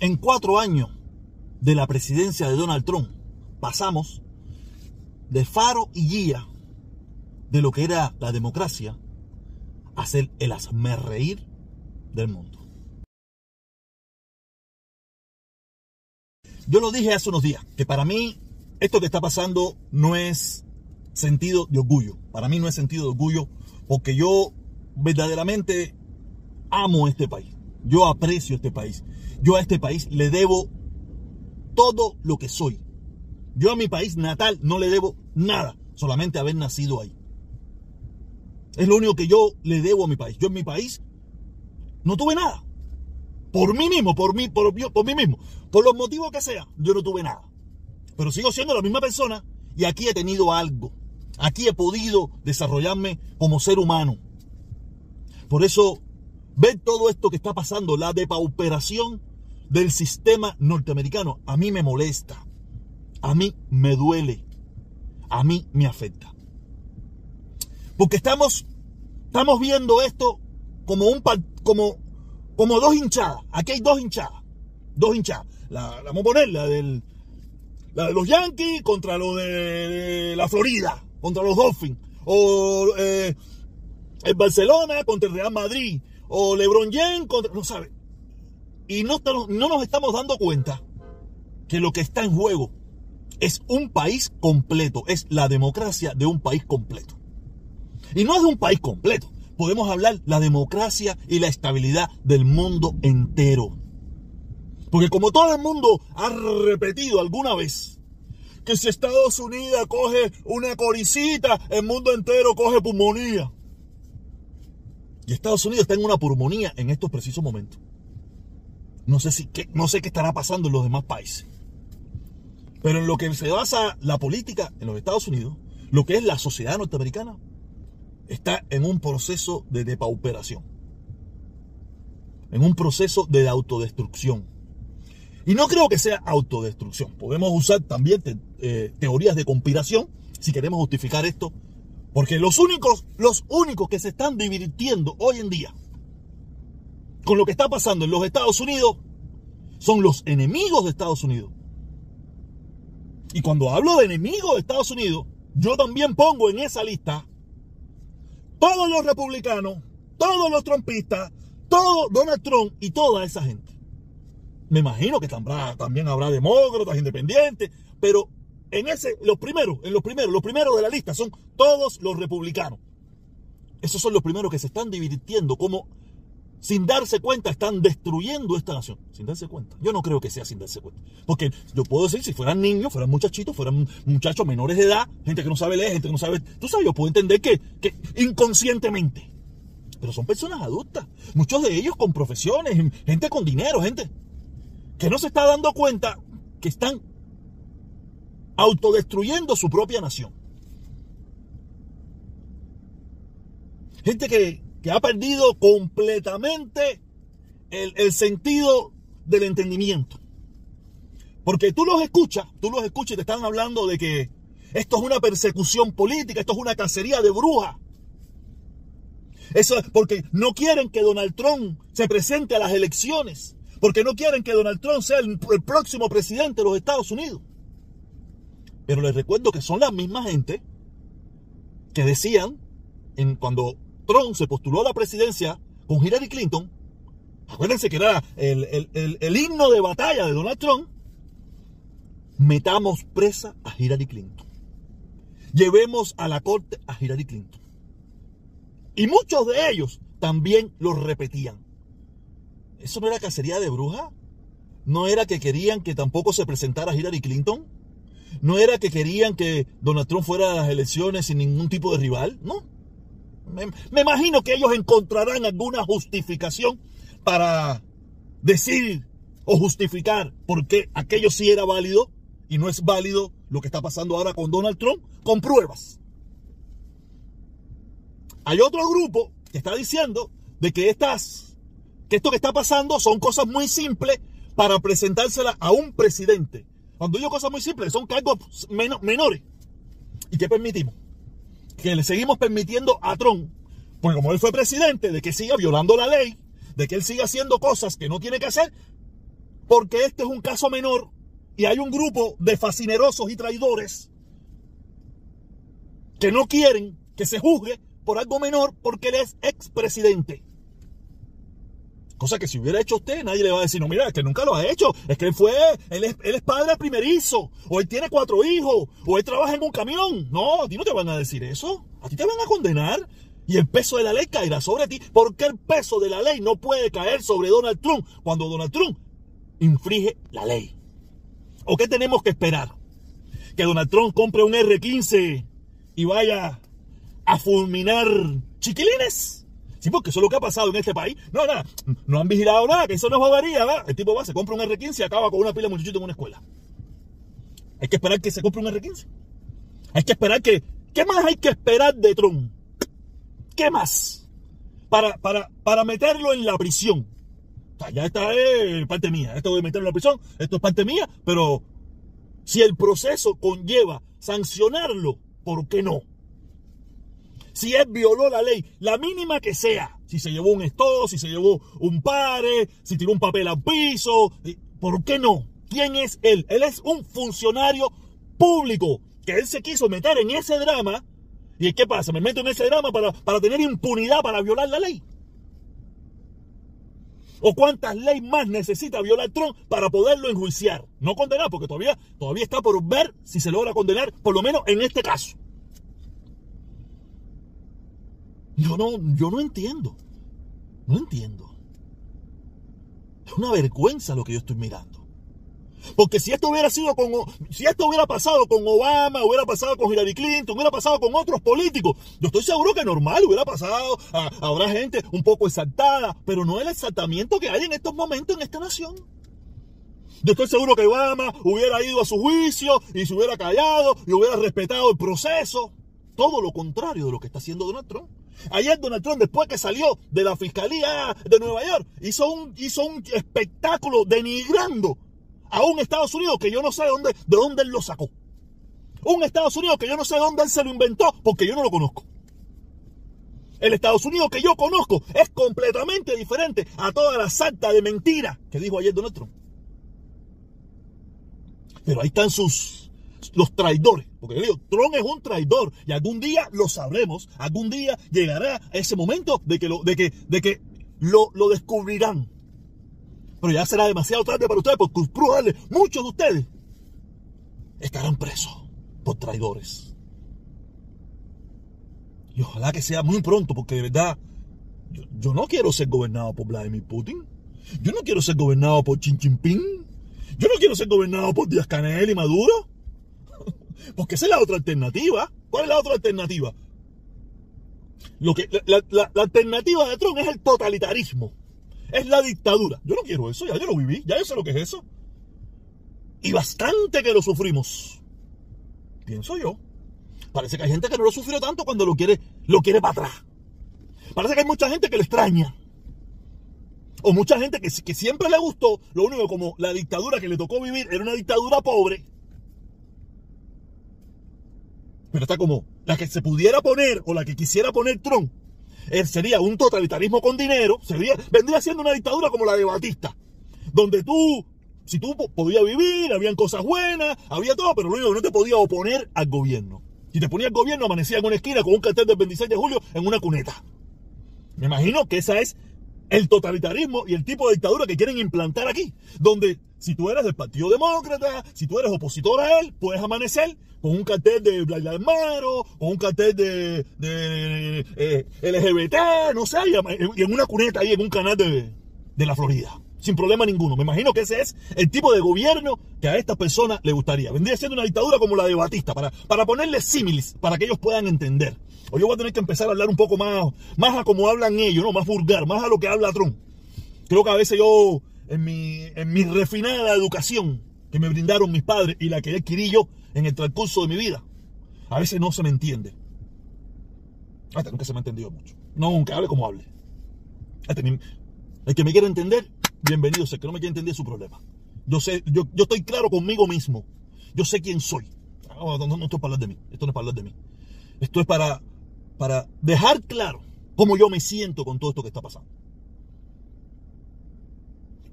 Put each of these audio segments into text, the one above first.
En cuatro años de la presidencia de Donald Trump, pasamos de faro y guía de lo que era la democracia a ser el reír del mundo. Yo lo dije hace unos días, que para mí esto que está pasando no es sentido de orgullo. Para mí no es sentido de orgullo porque yo verdaderamente amo este país. Yo aprecio este país. Yo a este país le debo todo lo que soy. Yo a mi país natal no le debo nada, solamente haber nacido ahí. Es lo único que yo le debo a mi país. Yo en mi país no tuve nada. Por mí mismo, por mí, por, por mí mismo. Por los motivos que sea, yo no tuve nada. Pero sigo siendo la misma persona y aquí he tenido algo. Aquí he podido desarrollarme como ser humano. Por eso, ver todo esto que está pasando, la depauperación del sistema norteamericano, a mí me molesta. A mí me duele. A mí me afecta. Porque estamos, estamos viendo esto como un como, como dos hinchadas. Aquí hay dos hinchadas. Dos hinchadas. La, vamos a poner la del, la de los Yankees contra lo de la Florida, contra los Dolphins. O eh, el Barcelona contra el Real Madrid. O LeBron James contra. No sabe. Y no, no nos estamos dando cuenta que lo que está en juego es un país completo. Es la democracia de un país completo. Y no es de un país completo. Podemos hablar la democracia y la estabilidad del mundo entero. Porque como todo el mundo ha repetido alguna vez, que si Estados Unidos coge una coricita, el mundo entero coge pulmonía. Y Estados Unidos está en una pulmonía en estos precisos momentos. No sé, si, qué, no sé qué estará pasando en los demás países. Pero en lo que se basa la política en los Estados Unidos, lo que es la sociedad norteamericana, está en un proceso de depauperación, en un proceso de autodestrucción. Y no creo que sea autodestrucción. Podemos usar también eh, teorías de conspiración si queremos justificar esto, porque los únicos, los únicos que se están divirtiendo hoy en día con lo que está pasando en los Estados Unidos son los enemigos de Estados Unidos. Y cuando hablo de enemigos de Estados Unidos, yo también pongo en esa lista todos los republicanos, todos los trompistas, todo Donald Trump y toda esa gente. Me imagino que también habrá demócratas, independientes, pero en ese, los primeros, en los primeros, los primeros de la lista son todos los republicanos. Esos son los primeros que se están divirtiendo como sin darse cuenta, están destruyendo esta nación. Sin darse cuenta. Yo no creo que sea sin darse cuenta. Porque yo puedo decir, si fueran niños, fueran muchachitos, fueran muchachos menores de edad, gente que no sabe leer, gente que no sabe. Tú sabes, yo puedo entender que, que inconscientemente. Pero son personas adultas. Muchos de ellos con profesiones, gente con dinero, gente que no se está dando cuenta que están autodestruyendo su propia nación. Gente que que ha perdido completamente el, sentido del entendimiento. Porque tú los escuchas, tú los escuchas y te están hablando de que esto es una persecución política, esto es una cacería de brujas. Eso es porque no quieren que Donald Trump se presente a las elecciones, porque no quieren que Donald Trump sea el, próximo presidente de los Estados Unidos. Pero les recuerdo que son la misma gente que decían en, cuando Trump se postuló a la presidencia con Hillary Clinton, acuérdense que era el, himno de batalla de Donald Trump, metamos presa a Hillary Clinton. Llevemos a la corte a Hillary Clinton. Y muchos de ellos también lo repetían. ¿Eso no era cacería de bruja? ¿No era que querían que tampoco se presentara Hillary Clinton? ¿No era que querían que Donald Trump fuera a las elecciones sin ningún tipo de rival? No. Me, imagino que ellos encontrarán alguna justificación para decir o justificar por qué aquello sí era válido y no es válido lo que está pasando ahora con Donald Trump con pruebas. Hay otro grupo que está diciendo de que estas que esto que está pasando son cosas muy simples para presentársela a un presidente. Cuando digo cosas muy simples, son cargos menores. ¿Y qué permitimos? que le seguimos permitiendo a Trump, pues como él fue presidente, de que siga violando la ley, de que él siga haciendo cosas que no tiene que hacer, porque este es un caso menor y hay un grupo de fascinerosos y traidores que no quieren que se juzgue por algo menor porque él es expresidente. Cosa que si hubiera hecho usted, nadie le va a decir, no, mira, es que nunca lo ha hecho. Es que él fue, él es, él es padre primerizo. O él tiene cuatro hijos. O él trabaja en un camión. No, a ti no te van a decir eso. A ti te van a condenar. Y el peso de la ley caerá sobre ti. Porque el peso de la ley no puede caer sobre Donald Trump cuando Donald Trump infringe la ley. ¿O qué tenemos que esperar? Que Donald Trump compre un R15 y vaya a fulminar chiquilines. Sí, porque eso es lo que ha pasado en este país. No, nada, no han vigilado nada, que eso no es bobería. El tipo va, se compra un R15 y acaba con una pila de muchachitos en una escuela. Hay que esperar que se compre un R15. Hay que esperar que... ¿Qué más hay que esperar de Trump? ¿Qué más? Para, para, para meterlo en la prisión. Ya esta es parte mía. Esto de meterlo en la prisión, esto es parte mía, pero si el proceso conlleva sancionarlo, ¿por qué no? Si él violó la ley, la mínima que sea, si se llevó un esto, si se llevó un pare, si tiró un papel al piso, ¿por qué no? ¿Quién es él? Él es un funcionario público que él se quiso meter en ese drama. ¿Y qué pasa? Me meto en ese drama para, para tener impunidad para violar la ley. ¿O cuántas leyes más necesita violar Trump para poderlo enjuiciar? No condenar, porque todavía, todavía está por ver si se logra condenar, por lo menos en este caso. Yo no, yo no entiendo. No entiendo. Es una vergüenza lo que yo estoy mirando. Porque si esto hubiera sido con, si esto hubiera pasado con Obama, hubiera pasado con Hillary Clinton, hubiera pasado con otros políticos, yo estoy seguro que normal hubiera pasado, habrá gente un poco exaltada, pero no el exaltamiento que hay en estos momentos en esta nación. Yo estoy seguro que Obama hubiera ido a su juicio y se hubiera callado y hubiera respetado el proceso. Todo lo contrario de lo que está haciendo Donald Trump. Ayer Donald Trump, después que salió de la Fiscalía de Nueva York, hizo un, hizo un espectáculo denigrando a un Estados Unidos que yo no sé de dónde, de dónde él lo sacó. Un Estados Unidos que yo no sé de dónde él se lo inventó porque yo no lo conozco. El Estados Unidos que yo conozco es completamente diferente a toda la salta de mentira que dijo ayer Donald Trump. Pero ahí están sus los traidores. Porque yo digo, Trump es un traidor y algún día lo sabremos, algún día llegará ese momento de que lo, de que, de que lo, lo descubrirán. Pero ya será demasiado tarde para ustedes, porque probablemente muchos de ustedes estarán presos por traidores. Y ojalá que sea muy pronto, porque de verdad, yo, no quiero ser gobernado por Vladimir Putin. Yo no quiero ser gobernado por Xi Jinping. Yo no quiero ser gobernado por Díaz Canel y Maduro. Porque esa es la otra alternativa. ¿Cuál es la otra alternativa? Lo que, la, alternativa de Trump es el totalitarismo. Es la dictadura. Yo no quiero eso, ya yo lo viví, ya yo sé lo que es eso. Y bastante que lo sufrimos. Pienso yo. Parece que hay gente que no lo sufrió tanto cuando lo quiere, lo quiere para atrás. Parece que hay mucha gente que lo extraña. O mucha gente que, que siempre le gustó, lo único como la dictadura que le tocó vivir era una dictadura pobre pero está como la que se pudiera poner o la que quisiera poner Trump, eh, sería un totalitarismo con dinero, sería, vendría siendo una dictadura como la de Batista, donde tú, si tú podías vivir, habían cosas buenas, había todo, pero lo único que no te podía oponer al gobierno. Si te ponía al gobierno, amanecía en una esquina con un cartel del 26 de julio en una cuneta. Me imagino que esa es el totalitarismo y el tipo de dictadura que quieren implantar aquí, donde si tú eres del Partido Demócrata, si tú eres opositor a él, puedes amanecer con un cartel de Black Maro, con un cartel de, eh, LGBT, no sé, y en una cuneta ahí en un canal de, de la Florida. Sin problema ninguno. Me imagino que ese es el tipo de gobierno que a esta persona le gustaría. Vendría siendo una dictadura como la de Batista, para, para ponerle símiles, para que ellos puedan entender. O yo voy a tener que empezar a hablar un poco más, más a como hablan ellos, ¿no? Más vulgar, más a lo que habla Trump. Creo que a veces yo, en mi, en mi refinada educación que me brindaron mis padres y la que adquirí yo en el transcurso de mi vida, a veces no se me entiende. Hasta nunca se me ha entendido mucho. No, aunque hable como hable. el que me quiera entender, bienvenido. El que no me quiere entender su problema. Yo sé, yo, yo estoy claro conmigo mismo. Yo sé quién soy. No, no, no, es para hablar de mí. Esto no es para hablar de mí. Esto es para, para dejar claro cómo yo me siento con todo esto que está pasando.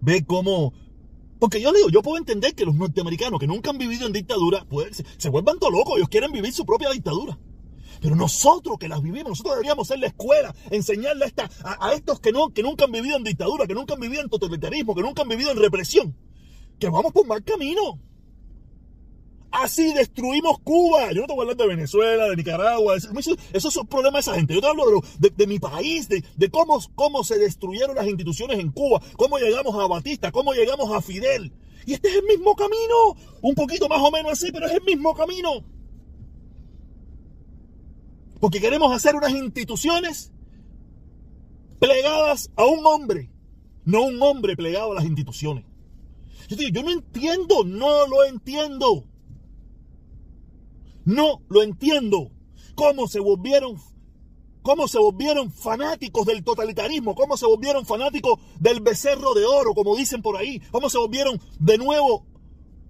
Ve cómo Porque yo digo, yo puedo entender que los norteamericanos que nunca han vivido en dictadura pues, se, vuelvan todo locos, ellos quieren vivir su propia dictadura. Pero nosotros que las vivimos, nosotros deberíamos ser la escuela, enseñarle a, esta, a, estos que, no, que nunca han vivido en dictadura, que nunca han vivido en totalitarismo, que nunca han vivido en represión, que vamos por mal camino. Así destruimos Cuba. Yo no te voy a hablar de Venezuela, de Nicaragua. Esos son problemas de esa gente. Yo te hablo de, mi país, de, de, cómo, cómo se destruyeron las instituciones en Cuba, cómo llegamos a Batista, cómo llegamos a Fidel. Y este es el mismo camino. Un poquito más o menos así, pero es el mismo camino. Porque queremos hacer unas instituciones plegadas a un hombre, no un hombre plegado a las instituciones. Yo, digo, yo no entiendo, no lo entiendo. No lo entiendo. ¿Cómo se volvieron cómo se volvieron fanáticos del totalitarismo, cómo se volvieron fanáticos del becerro de oro, como dicen por ahí, cómo se volvieron de nuevo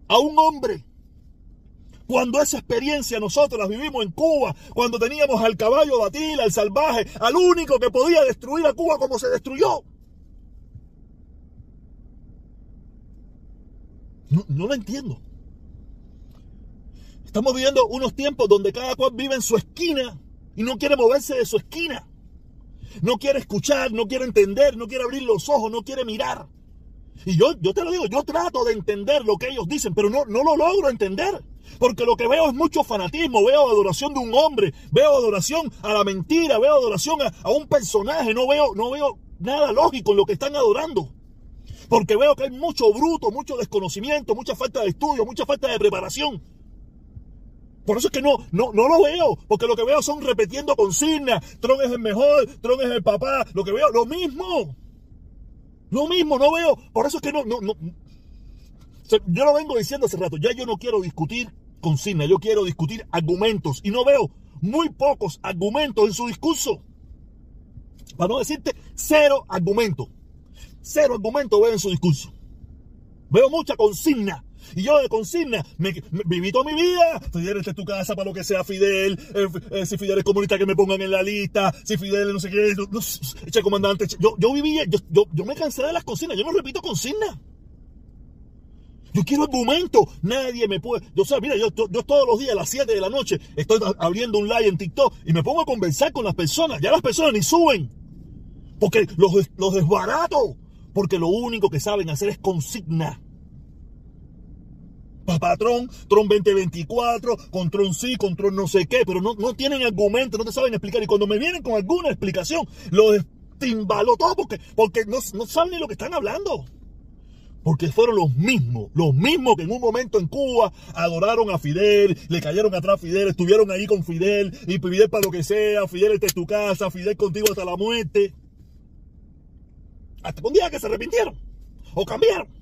a un hombre. Cuando esa experiencia nosotros la vivimos en Cuba, cuando teníamos al caballo batil, al salvaje, al único que podía destruir a Cuba como se destruyó. No, no lo entiendo. Estamos viviendo unos tiempos donde cada cual vive en su esquina y no quiere moverse de su esquina. No quiere escuchar, no quiere entender, no quiere abrir los ojos, no quiere mirar. Y yo, yo te lo digo, yo trato de entender lo que ellos dicen, pero no, no lo logro entender. Porque lo que veo es mucho fanatismo, veo adoración de un hombre, veo adoración a la mentira, veo adoración a, un personaje, no veo, no veo nada lógico en lo que están adorando. Porque veo que hay mucho bruto, mucho desconocimiento, mucha falta de estudio, mucha falta de preparación. Por eso es que no, no, no lo veo, porque lo que veo son repitiendo consignas. Tron es el mejor, Tron es el papá. Lo que veo, lo mismo. Lo mismo, no veo. Por eso es que no, no, no. Yo lo vengo diciendo hace rato. Ya yo no quiero discutir consignas, yo quiero discutir argumentos. Y no veo muy pocos argumentos en su discurso. Para no decirte cero argumentos. Cero argumentos veo en su discurso. Veo mucha consigna. Y yo de consigna, viví toda mi vida. Fidel, esta es tu casa para lo que sea Fidel. Eh, eh, si Fidel es comunista, que me pongan en la lista. Si Fidel no sé qué, no, comandante. Yo, yo viví, yo, yo, me cansé de las consignas. Yo no repito consignas. Yo quiero argumento. Nadie me puede. Yo, sé, mira, yo, yo, yo, todos los días a las 7 de la noche estoy abriendo un live en TikTok y me pongo a conversar con las personas. Ya las personas ni suben. Porque los, los desbarato. Porque lo único que saben hacer es consigna patrón, Tron 2024, con Tron sí, con Tron no sé qué, pero no, no tienen argumento, no te saben explicar. Y cuando me vienen con alguna explicación, los timbalo todo porque, porque no, no saben ni lo que están hablando. Porque fueron los mismos, los mismos que en un momento en Cuba adoraron a Fidel, le cayeron atrás a Fidel, estuvieron ahí con Fidel, y Fidel para lo que sea, Fidel esta es tu casa, Fidel contigo hasta la muerte. Hasta un día que se arrepintieron o cambiaron.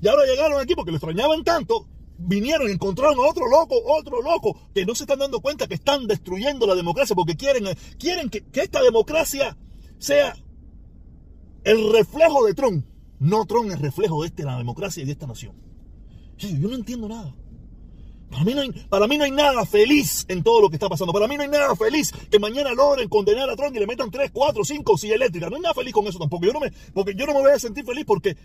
Y ahora llegaron aquí porque lo extrañaban tanto, vinieron y encontraron a otro loco, otro loco, que no se están dando cuenta que están destruyendo la democracia porque quieren, quieren que, esta democracia sea el reflejo de Trump. No Trump es reflejo de este, la democracia y de esta nación. Yo no entiendo nada. Para mí, no hay, para mí no hay nada feliz en todo lo que está pasando. Para mí no hay nada feliz que mañana logren condenar a Trump y le metan 3, 4, 5 sillas eléctricas. No hay nada feliz con eso tampoco. Yo no me, porque yo no me voy a sentir feliz porque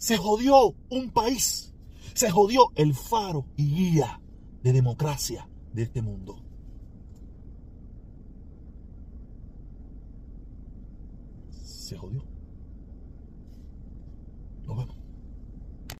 se jodió un país. Se jodió el faro y guía de democracia de este mundo. Se jodió. Nos vemos.